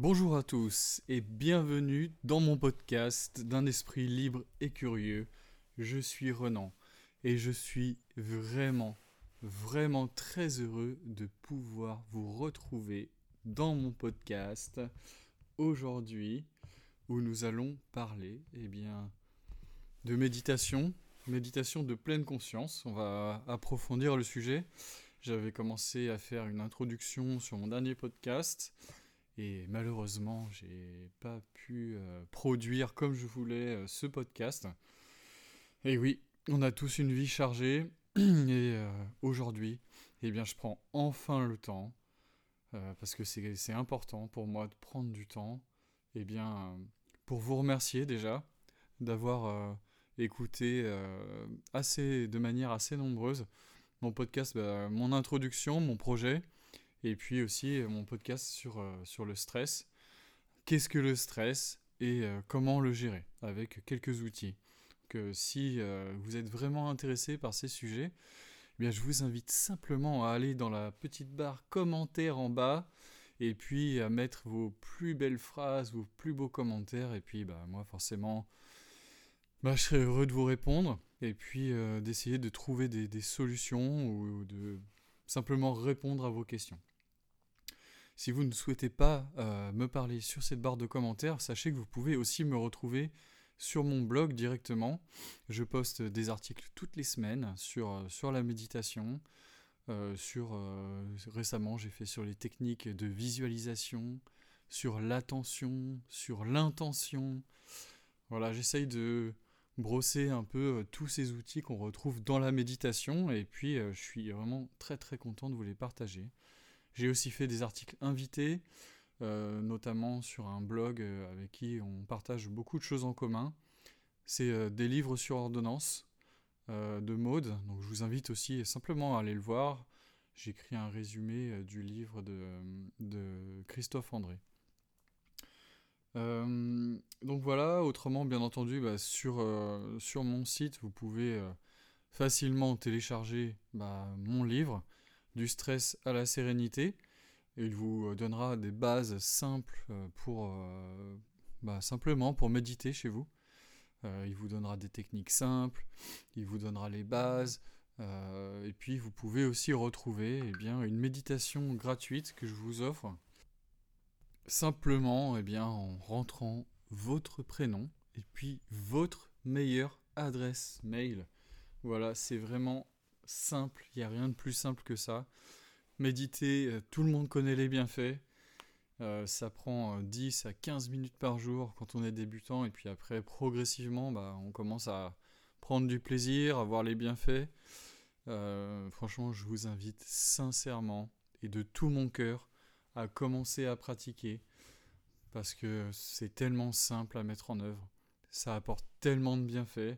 Bonjour à tous et bienvenue dans mon podcast d'un esprit libre et curieux. Je suis Renan et je suis vraiment, vraiment très heureux de pouvoir vous retrouver dans mon podcast aujourd'hui où nous allons parler eh bien, de méditation, méditation de pleine conscience. On va approfondir le sujet. J'avais commencé à faire une introduction sur mon dernier podcast et malheureusement, j'ai pas pu euh, produire comme je voulais euh, ce podcast. Et oui, on a tous une vie chargée. Et euh, aujourd'hui, eh bien, je prends enfin le temps, parce que c'est important pour moi de prendre du temps, eh bien, pour vous remercier déjà d'avoir écouté assez, de manière assez nombreuse mon podcast, bah, mon introduction, mon projet. Et puis aussi euh, mon podcast sur, euh, sur le stress. Qu'est-ce que le stress et euh, comment le gérer avec quelques outils. Que si vous êtes vraiment intéressé par ces sujets, eh bien je vous invite simplement à aller dans la petite barre commentaires en bas et puis à mettre vos plus belles phrases, vos plus beaux commentaires. Et puis bah, moi forcément, bah, je serais heureux de vous répondre et puis d'essayer de trouver des, solutions ou de simplement répondre à vos questions. Si vous ne souhaitez pas euh, me parler sur cette barre de commentaires, sachez que vous pouvez aussi me retrouver sur mon blog directement. Je poste des articles toutes les semaines sur, euh, sur la méditation. Euh, sur, récemment, j'ai fait sur les techniques de visualisation, sur l'attention, sur l'intention. Voilà, j'essaye de brosser un peu tous ces outils qu'on retrouve dans la méditation et puis je suis vraiment très très content de vous les partager. J'ai aussi fait des articles invités, euh, notamment sur un blog euh, avec qui on partage beaucoup de choses en commun. C'est euh, des livres sur ordonnance de mode, donc je vous invite aussi simplement à aller le voir. J'ai écrit un résumé du livre de, Christophe André. donc voilà, autrement, bien entendu, bah, sur, sur mon site, vous pouvez facilement télécharger bah, mon livre du stress à la sérénité. il vous donnera des bases simples euh, pour euh, bah, simplement pour méditer chez vous. Euh, il vous donnera des techniques simples, il vous donnera les bases, et puis vous pouvez aussi retrouver eh bien, une méditation gratuite que je vous offre simplement eh bien, en rentrant votre prénom et puis votre meilleure adresse mail. Voilà, c'est vraiment simple, il n'y a rien de plus simple que ça. Méditer, euh, tout le monde connaît les bienfaits. Euh, ça prend 10 euh, à 15 minutes par jour quand on est débutant et puis après progressivement bah, on commence à prendre du plaisir, à voir les bienfaits. franchement je vous invite sincèrement et de tout mon cœur à commencer à pratiquer parce que c'est tellement simple à mettre en œuvre. Ça apporte tellement de bienfaits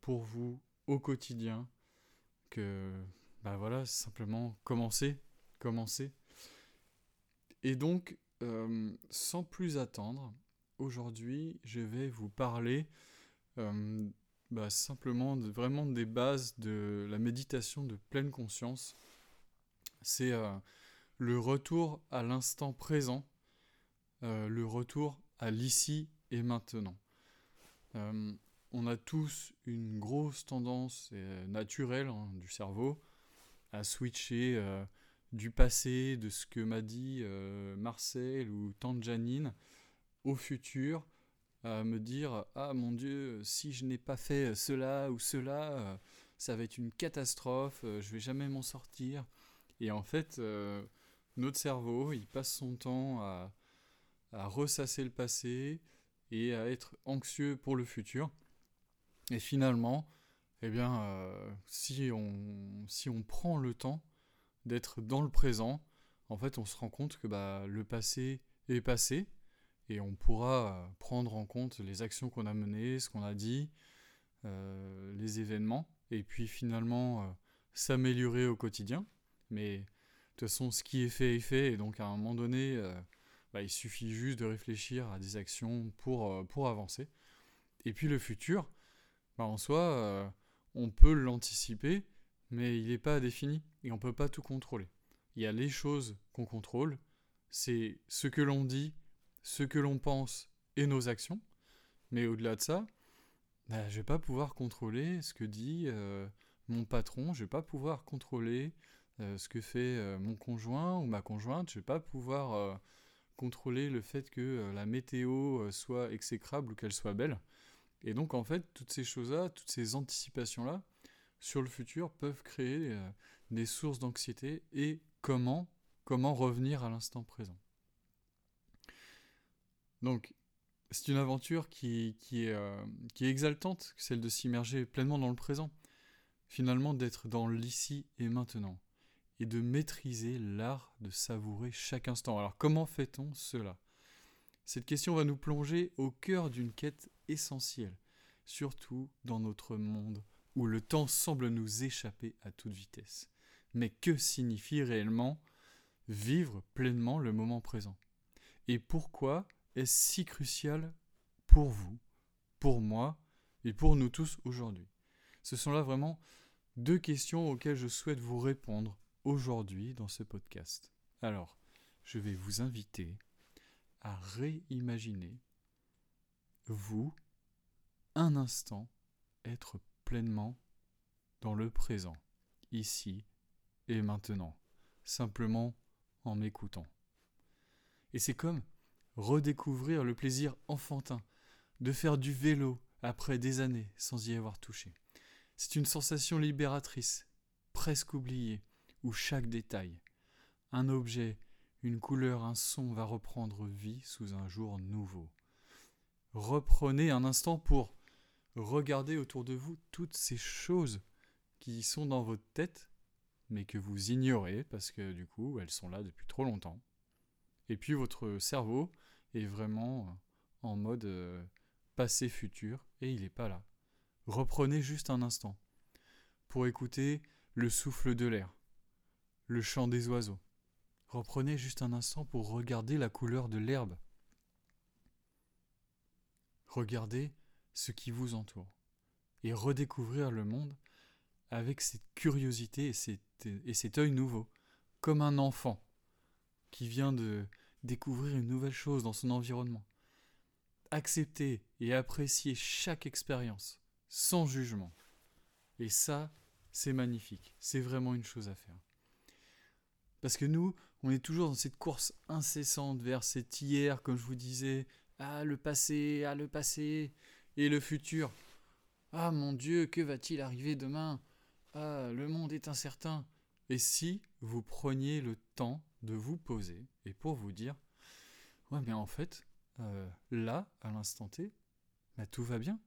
pour vous au quotidien que, bah voilà, simplement commencer, commencer. Et donc, euh, sans plus attendre, aujourd'hui, je vais vous parler euh, bah, simplement vraiment des bases de la méditation de pleine conscience. C'est euh, le retour à l'instant présent, le retour à l'ici et maintenant on a tous une grosse tendance euh, naturelle hein, du cerveau à switcher euh, du passé, de ce que m'a dit euh, Marcel ou tante Janine, au futur, à me dire Ah mon Dieu, si je n'ai pas fait cela ou cela, ça va être une catastrophe, je vais jamais m'en sortir. Et en fait, notre cerveau, il passe son temps à, à ressasser le passé et à être anxieux pour le futur. Et finalement, eh bien, euh, si, on, si on prend le temps d'être dans le présent, en fait, on se rend compte que bah, le passé est passé et on pourra prendre en compte les actions qu'on a menées, ce qu'on a dit, euh, les événements, et puis finalement euh, s'améliorer au quotidien. Mais de toute façon, ce qui est fait est fait, et donc à un moment donné, bah, il suffit juste de réfléchir à des actions pour, pour avancer. Et puis le futur, bah, en soi, euh, on peut l'anticiper, mais il n'est pas défini et on ne peut pas tout contrôler. Il y a les choses qu'on contrôle c'est ce que l'on dit, ce que l'on pense et nos actions. Mais au-delà de ça, bah, je vais pas pouvoir contrôler ce que dit euh, mon patron, je vais pas pouvoir contrôler euh, ce que fait mon conjoint ou ma conjointe, je vais pas pouvoir contrôler le fait que la météo soit exécrable ou qu'elle soit belle. Et donc en fait, toutes ces choses-là, toutes ces anticipations-là sur le futur peuvent créer des sources d'anxiété et comment revenir à l'instant présent. Donc c'est une aventure euh, qui est exaltante, celle de s'immerger pleinement dans le présent. Finalement, d'être dans l'ici et maintenant. Et de maîtriser l'art de savourer chaque instant. Alors, comment fait-on cela? Cette question va nous plonger au cœur d'une quête essentielle, surtout dans notre monde où le temps semble nous échapper à toute vitesse. Mais que signifie réellement vivre pleinement le moment présent? Et pourquoi est si crucial pour vous, pour moi et pour nous tous aujourd'hui? Ce sont là vraiment deux questions auxquelles je souhaite vous répondre aujourd'hui dans ce podcast. Alors, je vais vous inviter à réimaginer, vous, un instant, être pleinement dans le présent, ici et maintenant, simplement en m'écoutant. Et c'est comme redécouvrir le plaisir enfantin de faire du vélo après des années sans y avoir touché. C'est une sensation libératrice, presque oubliée, où chaque détail, un objet, une couleur, un son va reprendre vie sous un jour nouveau. Reprenez un instant pour regarder autour de vous toutes ces choses qui sont dans votre tête, mais que vous ignorez parce que du coup elles sont là depuis trop longtemps. Et puis votre cerveau est vraiment euh, en mode euh, passé-futur et il n'est pas là. Reprenez juste un instant pour écouter le souffle de l'air, le chant des oiseaux. Reprenez juste un instant pour regarder la couleur de l'herbe. Regardez ce qui vous entoure et redécouvrir le monde avec cette curiosité et, et cet œil nouveau, comme un enfant qui vient de découvrir une nouvelle chose dans son environnement. Accepter et apprécier chaque expérience, sans jugement. Et ça, c'est magnifique. C'est vraiment une chose à faire. Parce que nous, on est toujours dans cette course incessante vers cet hier, comme je vous disais, ah le passé, ah le passé, et le futur. Ah mon Dieu, que va-t-il arriver demain? Ah, le monde est incertain. Et si vous preniez le temps de vous poser et pour vous dire Ouais, mais en fait, euh, là, à l'instant T, bah, tout va bien.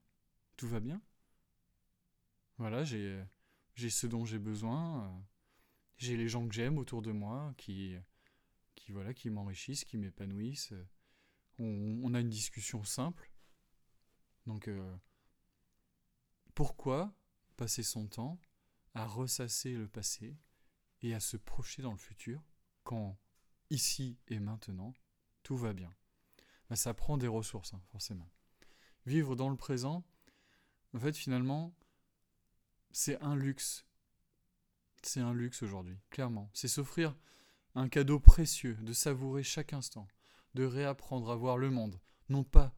Tout va bien. Voilà, j'ai, j'ai ce dont j'ai besoin. J'ai les gens que j'aime autour de moi qui, qui, voilà, qui m'enrichissent, qui m'épanouissent. On, a une discussion simple. Donc, euh, pourquoi passer son temps à ressasser le passé et à se projeter dans le futur quand ici et maintenant tout va bien? Mais ça prend des ressources, hein, forcément. Vivre dans le présent, en fait, finalement, c'est un luxe. C'est un luxe aujourd'hui, clairement. C'est s'offrir un cadeau précieux, de savourer chaque instant, de réapprendre à voir le monde, non pas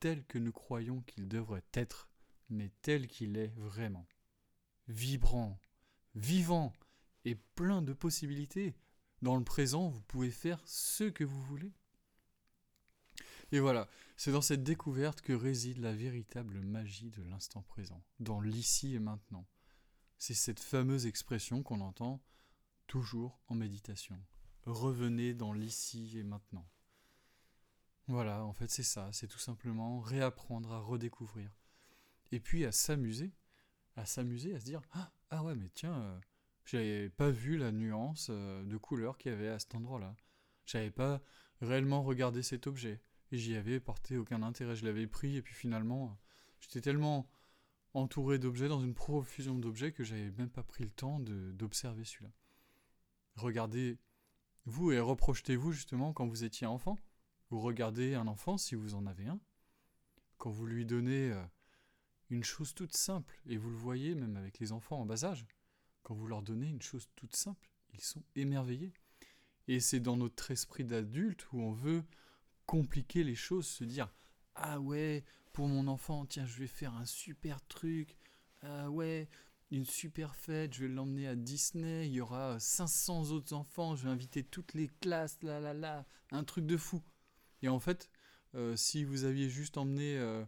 tel que nous croyons qu'il devrait être, mais tel qu'il est vraiment. Vibrant, vivant et plein de possibilités. Dans le présent, vous pouvez faire ce que vous voulez. Et voilà, c'est dans cette découverte que réside la véritable magie de l'instant présent, dans l'ici et maintenant. C'est cette fameuse expression qu'on entend toujours en méditation. Revenez dans l'ici et maintenant. Voilà, en fait c'est ça, c'est tout simplement réapprendre à redécouvrir. Et puis à s'amuser, à s'amuser, à se dire ah, ah ouais mais tiens, euh, j'avais pas vu la nuance euh, de couleur qu'il y avait à cet endroit-là. J'avais pas réellement regardé cet objet et j'y avais porté aucun intérêt. Je l'avais pris et puis finalement, j'étais tellement entouré d'objets, dans une profusion d'objets, que j'avais même pas pris le temps d'observer celui-là. Regardez vous et reprojetez-vous justement quand vous étiez enfant. Vous regardez un enfant si vous en avez un. Quand vous lui donnez euh, une chose toute simple, et vous le voyez même avec les enfants en bas âge, quand vous leur donnez une chose toute simple, ils sont émerveillés. Et c'est dans notre esprit d'adulte où on veut compliquer les choses, se dire Ah ouais, pour mon enfant, tiens, je vais faire un super truc. Ah ouais, une super fête, je vais l'emmener à Disney, il y aura 500 autres enfants, je vais inviter toutes les classes, là là là, un truc de fou. Et en fait, euh, si vous aviez juste emmené euh,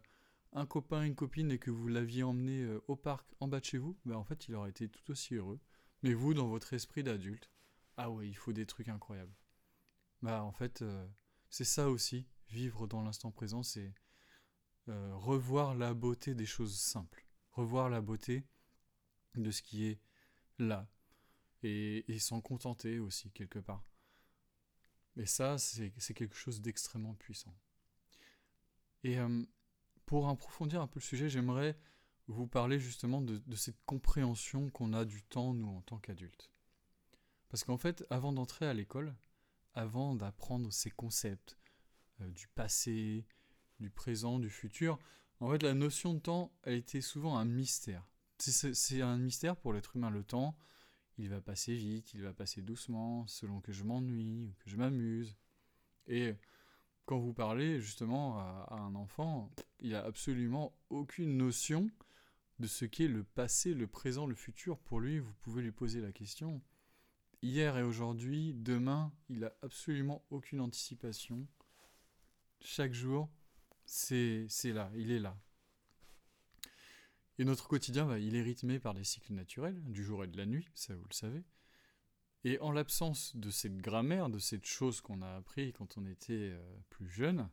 un copain, une copine et que vous l'aviez emmené euh, au parc en bas de chez vous, ben en fait, il aurait été tout aussi heureux. Mais vous, dans votre esprit d'adulte, ah ouais, il faut des trucs incroyables. Bah en fait, c'est ça aussi, vivre dans l'instant présent, c'est revoir la beauté des choses simples, revoir la beauté de ce qui est là, et, et s'en contenter aussi quelque part. Et ça, c'est quelque chose d'extrêmement puissant. Et euh, pour approfondir un peu le sujet, j'aimerais vous parler justement de, cette compréhension qu'on a du temps, nous, en tant qu'adultes. Parce qu'en fait, avant d'entrer à l'école, avant d'apprendre ces concepts euh, du passé, du présent, du futur, en fait, la notion de temps, elle était souvent un mystère. C'est un mystère pour l'être humain. Le temps, il va passer vite, il va passer doucement, selon que je m'ennuie ou que je m'amuse. Et quand vous parlez justement à, un enfant, il n'a absolument aucune notion de ce qu'est le passé, le présent, le futur. Pour lui, vous pouvez lui poser la question. Hier et aujourd'hui, demain, il n'a absolument aucune anticipation. Chaque jour, c'est là, il est là. Et notre quotidien, bah, il est rythmé par des cycles naturels, du jour et de la nuit, ça vous le savez. Et en l'absence de cette grammaire, de cette chose qu'on a appris quand on était euh, plus jeune,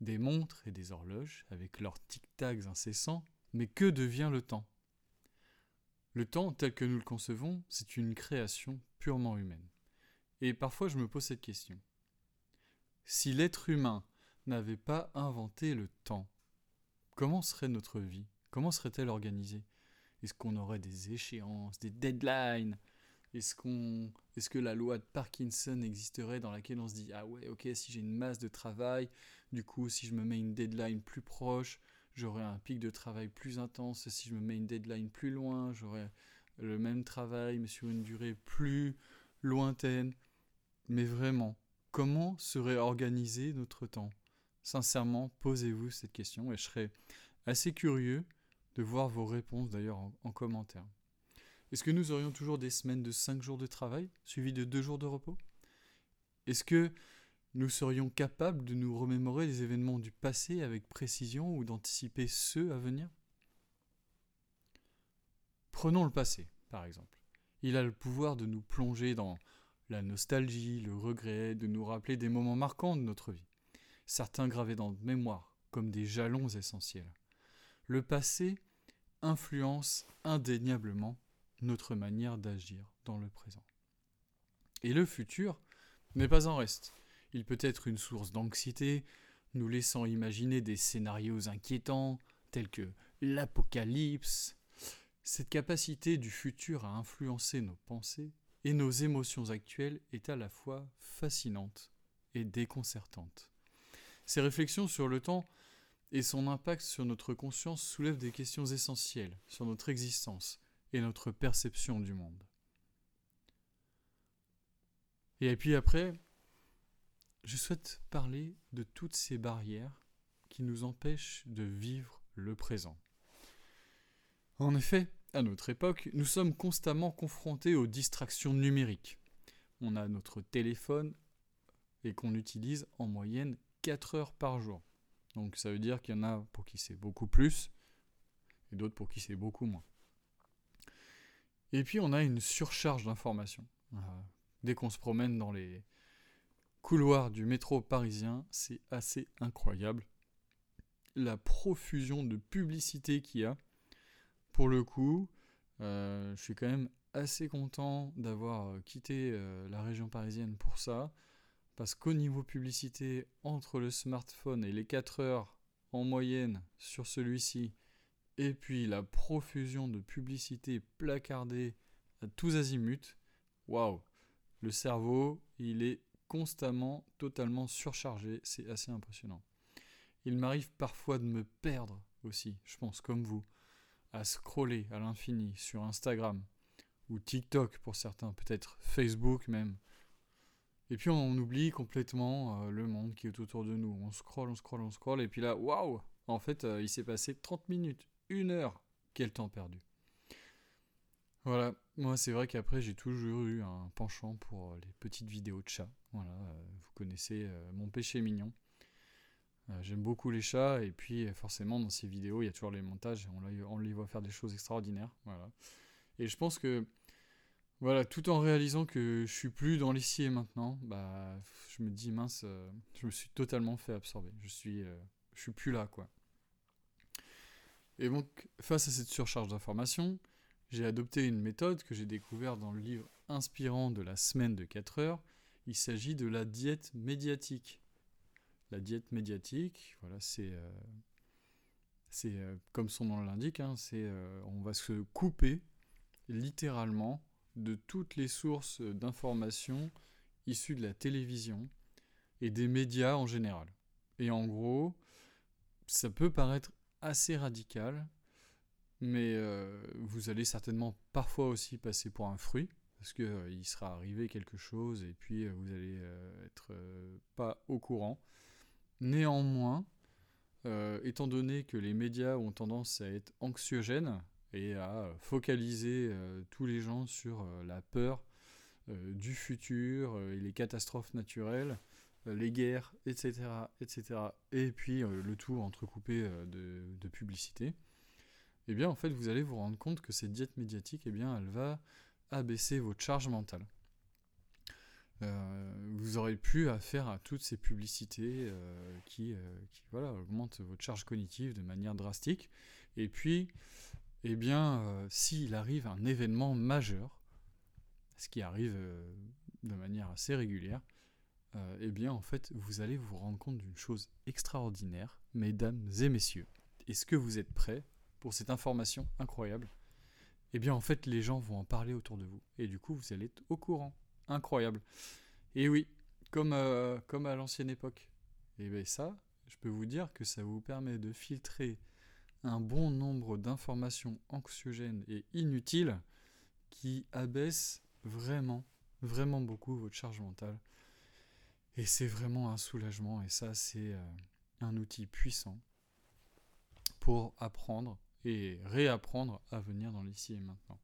des montres et des horloges, avec leurs tic-tacs incessants, mais que devient le temps? Le temps, tel que nous le concevons, c'est une création purement humaine. Et parfois je me pose cette question. Si l'être humain n'avait pas inventé le temps, comment serait notre vie? Comment serait-elle organisée? Est-ce qu'on aurait des échéances, des deadlines? Est-ce est-ce que la loi de Parkinson existerait dans laquelle on se dit ah ouais ok si j'ai une masse de travail, du coup si je me mets une deadline plus proche, j'aurai un pic de travail plus intense. Si je me mets une deadline plus loin, j'aurai le même travail mais sur une durée plus lointaine. Mais vraiment, comment serait organisé notre temps? Sincèrement, posez-vous cette question et je serais assez curieux de voir vos réponses d'ailleurs en, commentaire. Est-ce que nous aurions toujours des semaines de 5 jours de travail suivies de 2 jours de repos? Est-ce que nous serions capables de nous remémorer les événements du passé avec précision ou d'anticiper ceux à venir? Prenons le passé, par exemple. Il a le pouvoir de nous plonger dans la nostalgie, le regret, de nous rappeler des moments marquants de notre vie, certains gravés dans notre mémoire comme des jalons essentiels. Le passé influence indéniablement notre manière d'agir dans le présent. Et le futur n'est pas en reste. Il peut être une source d'anxiété, nous laissant imaginer des scénarios inquiétants, tels que l'apocalypse. Cette capacité du futur à influencer nos pensées et nos émotions actuelles est à la fois fascinante et déconcertante. Ces réflexions sur le temps et son impact sur notre conscience soulève des questions essentielles sur notre existence et notre perception du monde. Et puis après, je souhaite parler de toutes ces barrières qui nous empêchent de vivre le présent. En effet, à notre époque, nous sommes constamment confrontés aux distractions numériques. On a notre téléphone et qu'on utilise en moyenne 4 heures par jour. Donc ça veut dire qu'il y en a pour qui c'est beaucoup plus et d'autres pour qui c'est beaucoup moins. Et puis on a une surcharge d'informations. Euh, dès qu'on se promène dans les couloirs du métro parisien, c'est assez incroyable. La profusion de publicité qu'il y a. Pour le coup, euh, je suis quand même assez content d'avoir quitté euh, la région parisienne pour ça. Parce qu'au niveau publicité, entre le smartphone et les 4 heures en moyenne sur celui-ci, et puis la profusion de publicité placardée à tous azimuts, waouh, le cerveau, il est constamment totalement surchargé, c'est assez impressionnant. Il m'arrive parfois de me perdre aussi, je pense comme vous, à scroller à l'infini sur Instagram ou TikTok pour certains, peut-être Facebook même, Et puis on oublie complètement euh, le monde qui est autour de nous. On scrolle, on scrolle, on scrolle, et puis là, waouh En fait, euh, il s'est passé 30 minutes, une heure. Quel temps perdu. Voilà, moi c'est vrai qu'après j'ai toujours eu un penchant pour les petites vidéos de chats. Voilà, vous connaissez mon péché mignon. J'aime beaucoup les chats et puis forcément dans ces vidéos il y a toujours les montages on les voit faire des choses extraordinaires. Voilà. Et je pense que voilà, tout en réalisant que je suis plus dans l'ici et maintenant, bah, je me dis mince, euh, je me suis totalement fait absorber. Je suis, euh, je suis plus là, quoi. Et donc, face à cette surcharge d'informations, j'ai adopté une méthode que j'ai découverte dans le livre inspirant de la semaine de 4 heures. Il s'agit de la diète médiatique. La diète médiatique, voilà, c'est, euh, c'est comme son nom l'indique, hein, c'est, on va se couper littéralement de toutes les sources d'informations issues de la télévision et des médias en général. Et en gros, ça peut paraître assez radical, mais euh, vous allez certainement parfois aussi passer pour un fruit, parce qu'il euh, sera arrivé quelque chose et puis euh, vous allez être pas au courant. Néanmoins, étant donné que les médias ont tendance à être anxiogènes, et à focaliser euh, tous les gens sur euh, la peur euh, du futur et les catastrophes naturelles, les guerres, etc., etc., et puis le tout entrecoupé de, de, publicité, eh bien en fait vous allez vous rendre compte que cette diète médiatique, eh bien elle va abaisser votre charge mentale. vous aurez pu affaire à toutes ces publicités qui, qui, voilà, augmentent votre charge cognitive de manière drastique. Et puis, eh bien, euh, s'il arrive un événement majeur, ce qui arrive euh, de manière assez régulière, euh, eh bien, en fait, vous allez vous rendre compte d'une chose extraordinaire, mesdames et messieurs. Est-ce que vous êtes prêts pour cette information incroyable? Eh bien, en fait, les gens vont en parler autour de vous. Et du coup, vous allez être au courant. Incroyable. Et oui, comme, comme à l'ancienne époque. Et bien ça, je peux vous dire que ça vous permet de filtrer un bon nombre d'informations anxiogènes et inutiles qui abaissent vraiment, vraiment beaucoup votre charge mentale. Et c'est vraiment un soulagement, et ça c'est euh, un outil puissant pour apprendre et réapprendre à venir dans l'ici et maintenant.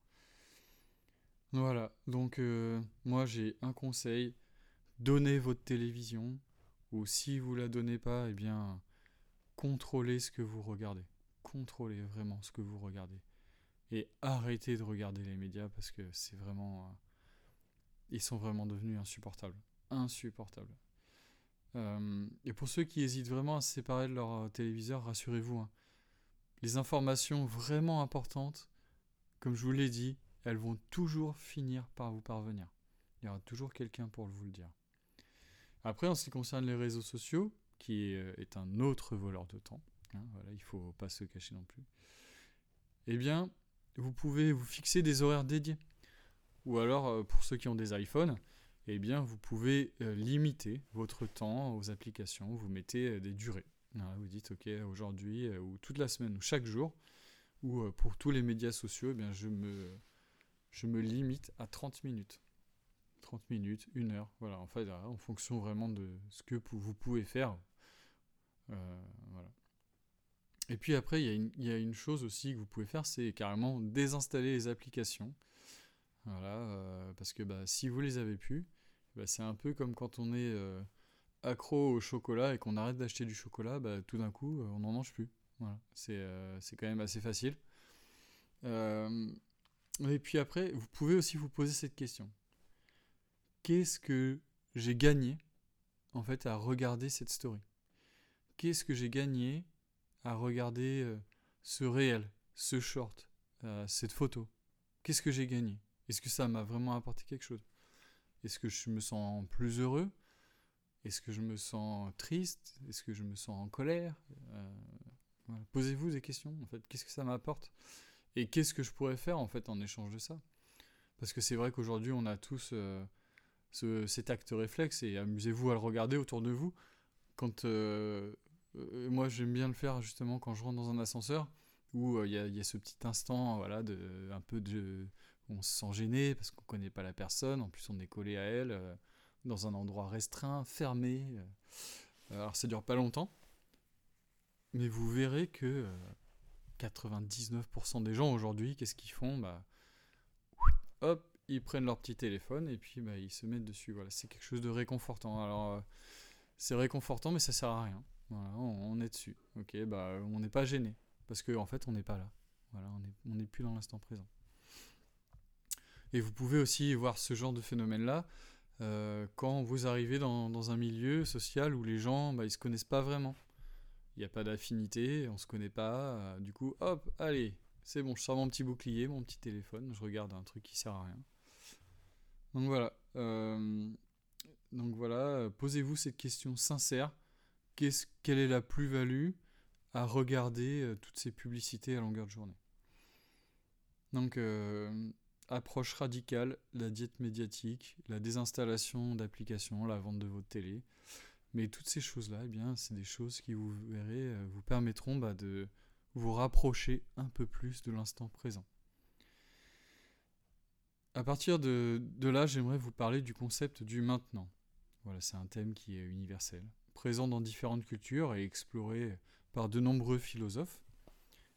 Voilà, donc euh, moi j'ai un conseil, donnez votre télévision, ou si vous la donnez pas, eh bien contrôlez ce que vous regardez contrôlez vraiment ce que vous regardez. Et arrêtez de regarder les médias parce que c'est vraiment... Euh, ils sont vraiment devenus insupportables. Insupportables. Euh, et pour ceux qui hésitent vraiment à se séparer de leur euh, téléviseur, rassurez-vous. Hein. les informations vraiment importantes, comme je vous l'ai dit, elles vont toujours finir par vous parvenir. Il y aura toujours quelqu'un pour vous le dire. Après, en ce qui concerne les réseaux sociaux, qui est un autre voleur de temps, Hein, il ne faut pas se cacher non plus. Eh bien, vous pouvez vous fixer des horaires dédiés. Ou alors, euh, pour ceux qui ont des iPhones, eh bien, vous pouvez euh, limiter votre temps aux applications. Vous mettez euh, des durées. vous dites, OK, aujourd'hui, ou toute la semaine, ou chaque jour, ou pour tous les médias sociaux, eh bien, je, me, je me limite à 30 minutes. 30 minutes, une heure, voilà, en fait, en fonction vraiment de ce que vous pouvez faire. voilà. Et puis après, il y, a une chose aussi que vous pouvez faire, c'est carrément désinstaller les applications. Voilà, euh, parce que bah, si vous les avez plus, bah, c'est un peu comme quand on est euh, accro au chocolat et qu'on arrête d'acheter du chocolat, bah, tout d'un coup, euh, on n'en mange plus. Voilà, c'est quand même assez facile. et puis après, vous pouvez aussi vous poser cette question. Qu'est-ce que j'ai gagné en fait à regarder cette story? Qu'est-ce que j'ai gagné à regarder euh, ce réel, ce short, euh, cette photo. Qu'est-ce que j'ai gagné? Est-ce que ça m'a vraiment apporté quelque chose? Est-ce que je me sens plus heureux? Est-ce que je me sens triste? Est-ce que je me sens en colère? Euh, Posez-vous des questions, en fait. Qu'est-ce que ça m'apporte? Et qu'est-ce que je pourrais faire, en fait, en échange de ça? Parce que c'est vrai qu'aujourd'hui, on a tous cet acte réflexe, et amusez-vous à le regarder autour de vous. Quand euh, moi, j'aime bien le faire justement quand je rentre dans un ascenseur où euh, il y, a ce petit instant, voilà, de, un peu de. On se sent gêné parce qu'on connaît pas la personne, en plus on est collé à elle. Euh, dans un endroit restreint, fermé. Alors ça dure pas longtemps, mais vous verrez que 99% des gens aujourd'hui, qu'est-ce qu'ils font? Bah, Hop, ils prennent leur petit téléphone et puis bah, ils se mettent dessus. Voilà, c'est quelque chose de réconfortant. Alors c'est réconfortant, mais ça sert à rien. Voilà, on, est dessus. Ok, bah on n'est pas gêné parce qu'en en fait on n'est pas là. Voilà, on n'est plus dans l'instant présent. Et vous pouvez aussi voir ce genre de phénomène-là euh, quand vous arrivez dans, un milieu social où les gens, bah, ils se connaissent pas vraiment. Il n'y a pas d'affinité, on se connaît pas. Euh, du coup, hop, allez, c'est bon, je sors mon petit bouclier, mon petit téléphone, je regarde un truc qui sert à rien. Donc voilà. Euh, donc voilà, posez-vous cette question sincère. Quelle est la plus-value à regarder toutes ces publicités à longueur de journée? Donc, approche radicale, la diète médiatique, la désinstallation d'applications, la vente de votre télé. Mais toutes ces choses-là, eh bien, c'est des choses qui vous verrez, euh, vous permettront bah, de vous rapprocher un peu plus de l'instant présent. À partir de, de là, j'aimerais vous parler du concept du maintenant. Voilà, c'est un thème qui est universel, présent dans différentes cultures et exploré par de nombreux philosophes.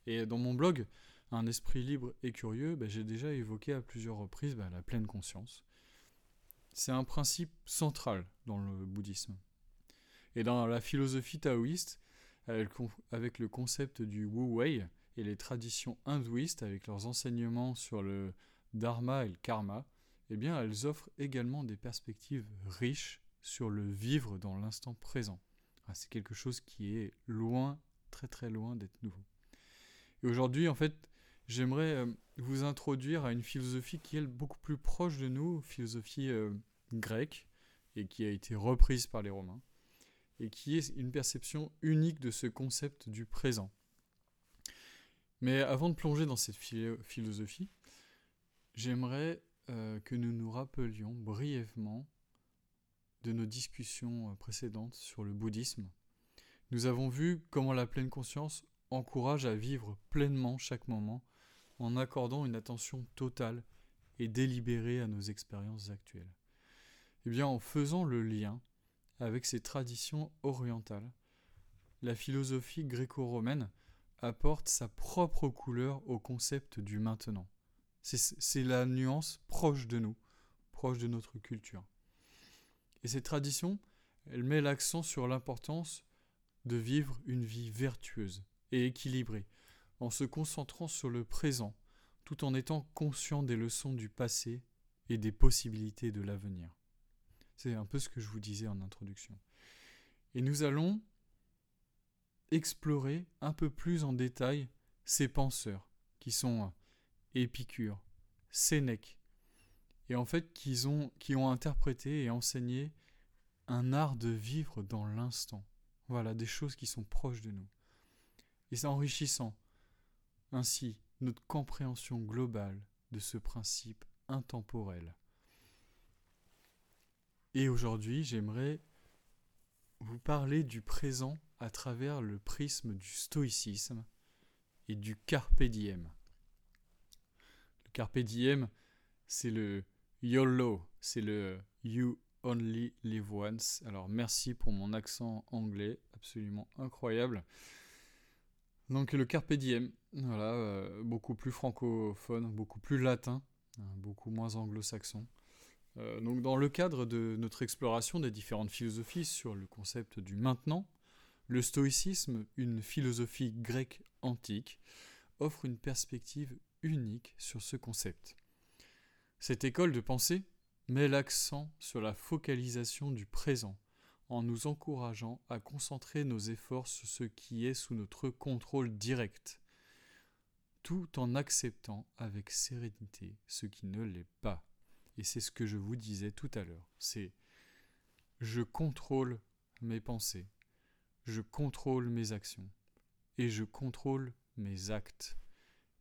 Et dans mon blog, un esprit libre et curieux, bah, j'ai déjà évoqué à plusieurs reprises bah, la pleine conscience. C'est un principe central dans le bouddhisme. Et dans la philosophie taoïste, avec le concept du Wu Wei et les traditions hindouistes avec leurs enseignements sur le dharma et le karma, eh bien, elles offrent également des perspectives riches sur le vivre dans l'instant présent. Ah, c'est quelque chose qui est loin, très très loin d'être nouveau. Et aujourd'hui, en fait, j'aimerais euh, vous introduire à une philosophie qui est beaucoup plus proche de nous, philosophie euh, grecque, et qui a été reprise par les Romains, et qui est une perception unique de ce concept du présent. Mais avant de plonger dans cette philosophie, j'aimerais euh, que nous nous rappelions brièvement de nos discussions précédentes sur le bouddhisme. Nous avons vu comment la pleine conscience encourage à vivre pleinement chaque moment en accordant une attention totale et délibérée à nos expériences actuelles. Eh bien, en faisant le lien avec ces traditions orientales, la philosophie gréco-romaine apporte sa propre couleur au concept du maintenant. C'est la nuance proche de nous, proche de notre culture. Et cette tradition, elle met l'accent sur l'importance de vivre une vie vertueuse et équilibrée, en se concentrant sur le présent, tout en étant conscient des leçons du passé et des possibilités de l'avenir. C'est un peu ce que je vous disais en introduction. Et nous allons explorer un peu plus en détail ces penseurs, qui sont Épicure, Sénèque, et en fait qui ont, qui ont interprété et enseigné un art de vivre dans l'instant. Voilà, des choses qui sont proches de nous. Et c'est enrichissant ainsi notre compréhension globale de ce principe intemporel. Et aujourd'hui, j'aimerais vous parler du présent à travers le prisme du stoïcisme et du carpe diem. Le carpe diem, c'est le YOLO, c'est le You Only Live Once. Alors merci pour mon accent anglais, absolument incroyable. Donc le carpe diem, voilà, euh, beaucoup plus francophone, beaucoup plus latin, hein, beaucoup moins anglo-saxon. Euh, donc dans le cadre de notre exploration des différentes philosophies sur le concept du maintenant, le stoïcisme, une philosophie grecque antique, offre une perspective unique sur ce concept. Cette école de pensée met l'accent sur la focalisation du présent, en nous encourageant à concentrer nos efforts sur ce qui est sous notre contrôle direct, tout en acceptant avec sérénité ce qui ne l'est pas. Et c'est ce que je vous disais tout à l'heure, c'est je contrôle mes pensées, je contrôle mes actions, et je contrôle mes actes.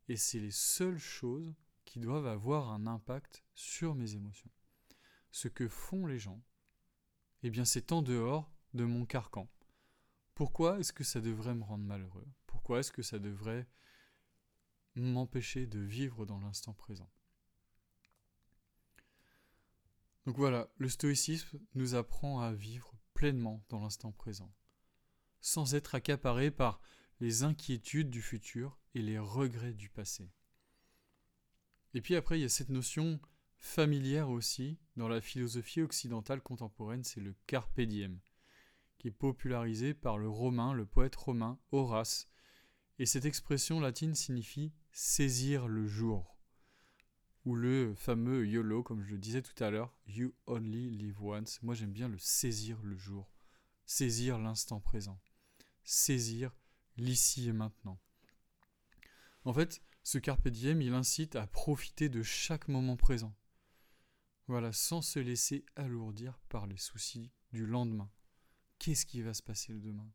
Et c'est les seules choses qui doivent avoir un impact sur mes émotions. Ce que font les gens, eh bien c'est en dehors de mon carcan. Pourquoi est-ce que ça devrait me rendre malheureux? Pourquoi est-ce que ça devrait m'empêcher de vivre dans l'instant présent? Donc voilà, le stoïcisme nous apprend à vivre pleinement dans l'instant présent, sans être accaparé par les inquiétudes du futur et les regrets du passé. Et puis après, il y a cette notion familière aussi dans la philosophie occidentale contemporaine, c'est le carpe diem, qui est popularisé par le romain, le poète romain Horace. Et cette expression latine signifie saisir le jour ou le fameux YOLO, comme je le disais tout à l'heure, You Only Live Once. Moi j'aime bien le saisir le jour, saisir l'instant présent, saisir l'ici et maintenant. En fait, ce carpe diem, il incite à profiter de chaque moment présent. Voilà, sans se laisser alourdir par les soucis du lendemain. Qu'est-ce qui va se passer le demain?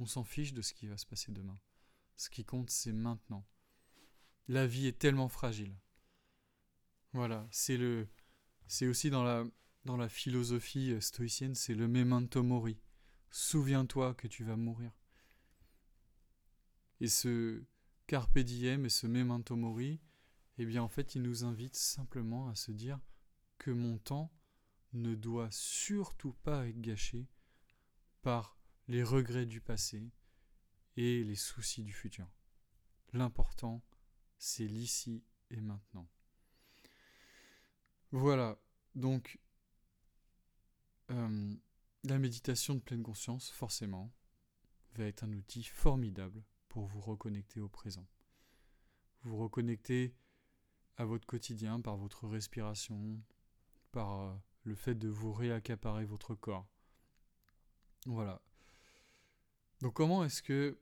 On s'en fiche de ce qui va se passer demain. Ce qui compte, c'est maintenant. La vie est tellement fragile. Voilà, c'est le, c'est aussi dans la, dans la philosophie stoïcienne, c'est le memento mori. Souviens-toi que tu vas mourir. Et ce carpe diem et ce memento mori, eh bien en fait, il nous invite simplement à se dire que mon temps ne doit surtout pas être gâché par les regrets du passé et les soucis du futur. L'important, c'est l'ici et maintenant. Voilà, donc euh, la méditation de pleine conscience, forcément, va être un outil formidable pour vous reconnecter au présent. Vous reconnecter à votre quotidien par votre respiration, par euh, le fait de vous réaccaparer votre corps. Voilà. Donc comment est-ce que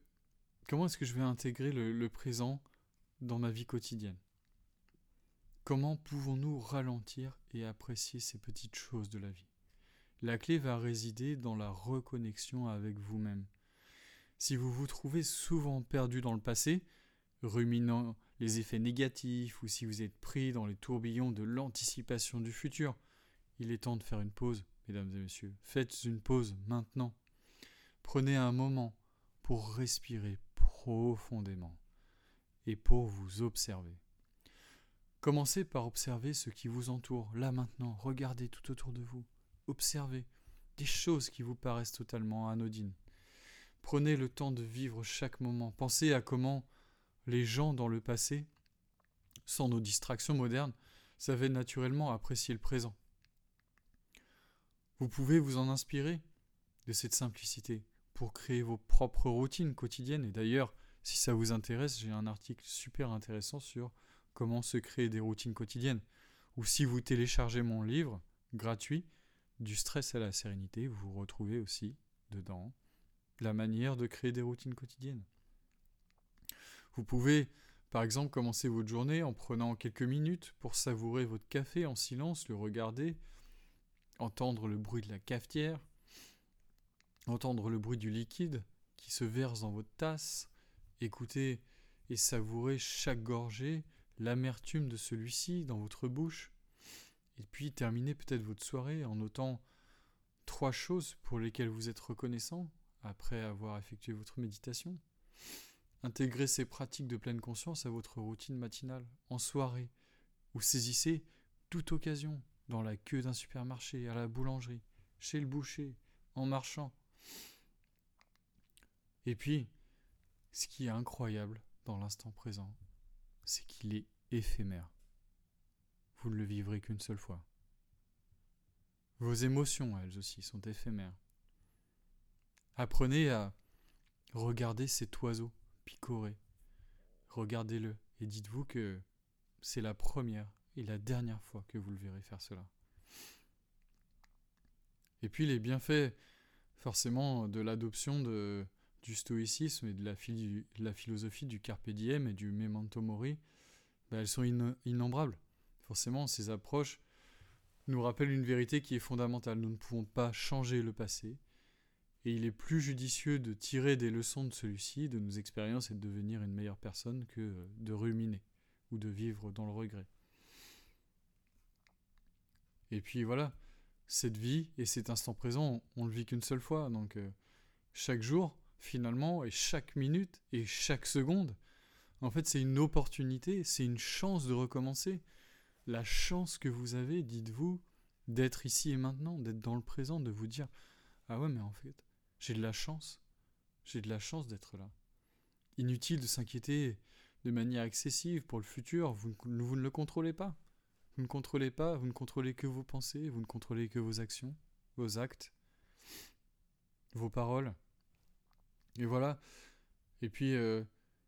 comment est-ce que je vais intégrer le présent dans ma vie quotidienne? Comment pouvons-nous ralentir et apprécier ces petites choses de la vie? La clé va résider dans la reconnexion avec vous-même. Si vous vous trouvez souvent perdu dans le passé, ruminant les effets négatifs, ou si vous êtes pris dans les tourbillons de l'anticipation du futur, il est temps de faire une pause, mesdames et messieurs. Faites une pause maintenant. Prenez un moment pour respirer profondément et pour vous observer. Commencez par observer ce qui vous entoure, là maintenant, regardez tout autour de vous, observez des choses qui vous paraissent totalement anodines. Prenez le temps de vivre chaque moment, pensez à comment les gens dans le passé, sans nos distractions modernes, savaient naturellement apprécier le présent. Vous pouvez vous en inspirer de cette simplicité pour créer vos propres routines quotidiennes. Et d'ailleurs, si ça vous intéresse, j'ai un article super intéressant sur comment se créer des routines quotidiennes. Ou si vous téléchargez mon livre gratuit, Du stress à la sérénité, vous retrouvez aussi dedans la manière de créer des routines quotidiennes. Vous pouvez, par exemple, commencer votre journée en prenant quelques minutes pour savourer votre café en silence, le regarder, entendre le bruit de la cafetière, entendre le bruit du liquide qui se verse dans votre tasse, écouter et savourer chaque gorgée, l'amertume de celui-ci dans votre bouche, et puis terminer peut-être votre soirée en notant trois choses pour lesquelles vous êtes reconnaissant après avoir effectué votre méditation. Intégrez ces pratiques de pleine conscience à votre routine matinale, en soirée, ou saisissez toute occasion, dans la queue d'un supermarché, à la boulangerie, chez le boucher, en marchant. Et puis, ce qui est incroyable dans l'instant présent, c'est qu'il est éphémère. Vous ne le vivrez qu'une seule fois. Vos émotions, elles aussi, sont éphémères. Apprenez à regarder cet oiseau picorer. Regardez-le et dites-vous que c'est la première et la dernière fois que vous le verrez faire cela. Et puis les bienfaits, forcément, de l'adoption du stoïcisme et de la, philosophie du carpe diem et du memento mori, ben, elles sont innombrables. Forcément, ces approches nous rappellent une vérité qui est fondamentale. Nous ne pouvons pas changer le passé, et il est plus judicieux de tirer des leçons de celui-ci, de nos expériences, et de devenir une meilleure personne que de ruminer ou de vivre dans le regret. Et puis voilà, cette vie et cet instant présent, on, ne le vit qu'une seule fois, donc euh, chaque jour, finalement, et chaque minute, et chaque seconde, en fait, c'est une opportunité, c'est une chance de recommencer. La chance que vous avez, dites-vous, d'être ici et maintenant, d'être dans le présent, de vous dire Ah ouais, mais en fait, j'ai de la chance. J'ai de la chance d'être là. Inutile de s'inquiéter de manière excessive pour le futur, vous, vous ne le contrôlez pas. Vous ne contrôlez pas, vous ne contrôlez que vos pensées, vous ne contrôlez que vos actions, vos actes, vos paroles. Et voilà. Et puis, euh,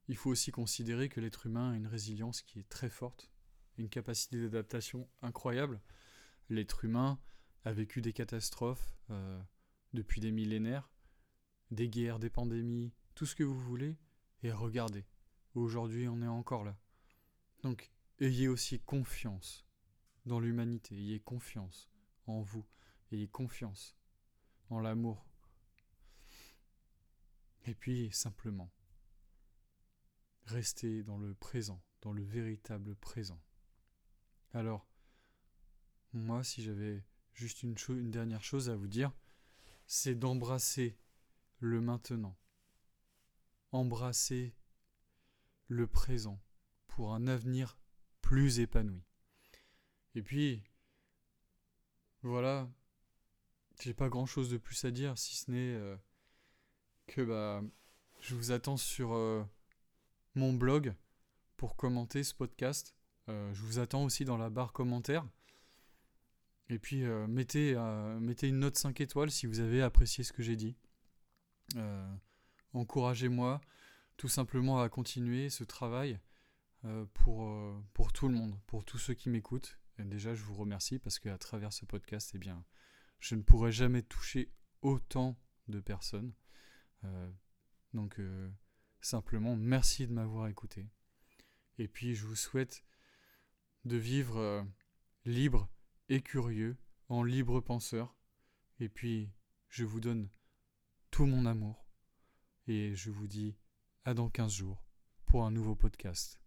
il faut aussi considérer que l'être humain a une résilience qui est très forte, une capacité d'adaptation incroyable. L'être humain a vécu des catastrophes euh, depuis des millénaires, des guerres, des pandémies, tout ce que vous voulez, et regardez, aujourd'hui on est encore là. Donc, ayez aussi confiance dans l'humanité, ayez confiance en vous, ayez confiance en l'amour. Et puis, simplement, restez dans le présent, dans le véritable présent. Alors, moi, si j'avais juste une, une dernière chose à vous dire, c'est d'embrasser le maintenant. Embrasser le présent pour un avenir plus épanoui. Et puis, voilà, j'ai pas grand chose de plus à dire si ce n'est euh, que bah, je vous attends sur euh, mon blog pour commenter ce podcast. Euh, je vous attends aussi dans la barre commentaires. Et puis mettez, mettez une note 5 étoiles si vous avez apprécié ce que j'ai dit. Encouragez-moi tout simplement à continuer ce travail pour, pour tout le monde, pour tous ceux qui m'écoutent déjà, je vous remercie parce qu'à travers ce podcast, eh bien, je ne pourrais jamais toucher autant de personnes. Euh, donc, euh, simplement, merci de m'avoir écouté. Et puis, je vous souhaite de vivre euh, libre et curieux, en libre penseur. Et puis, je vous donne mon amour. Et je vous dis à dans 15 jours pour un nouveau podcast.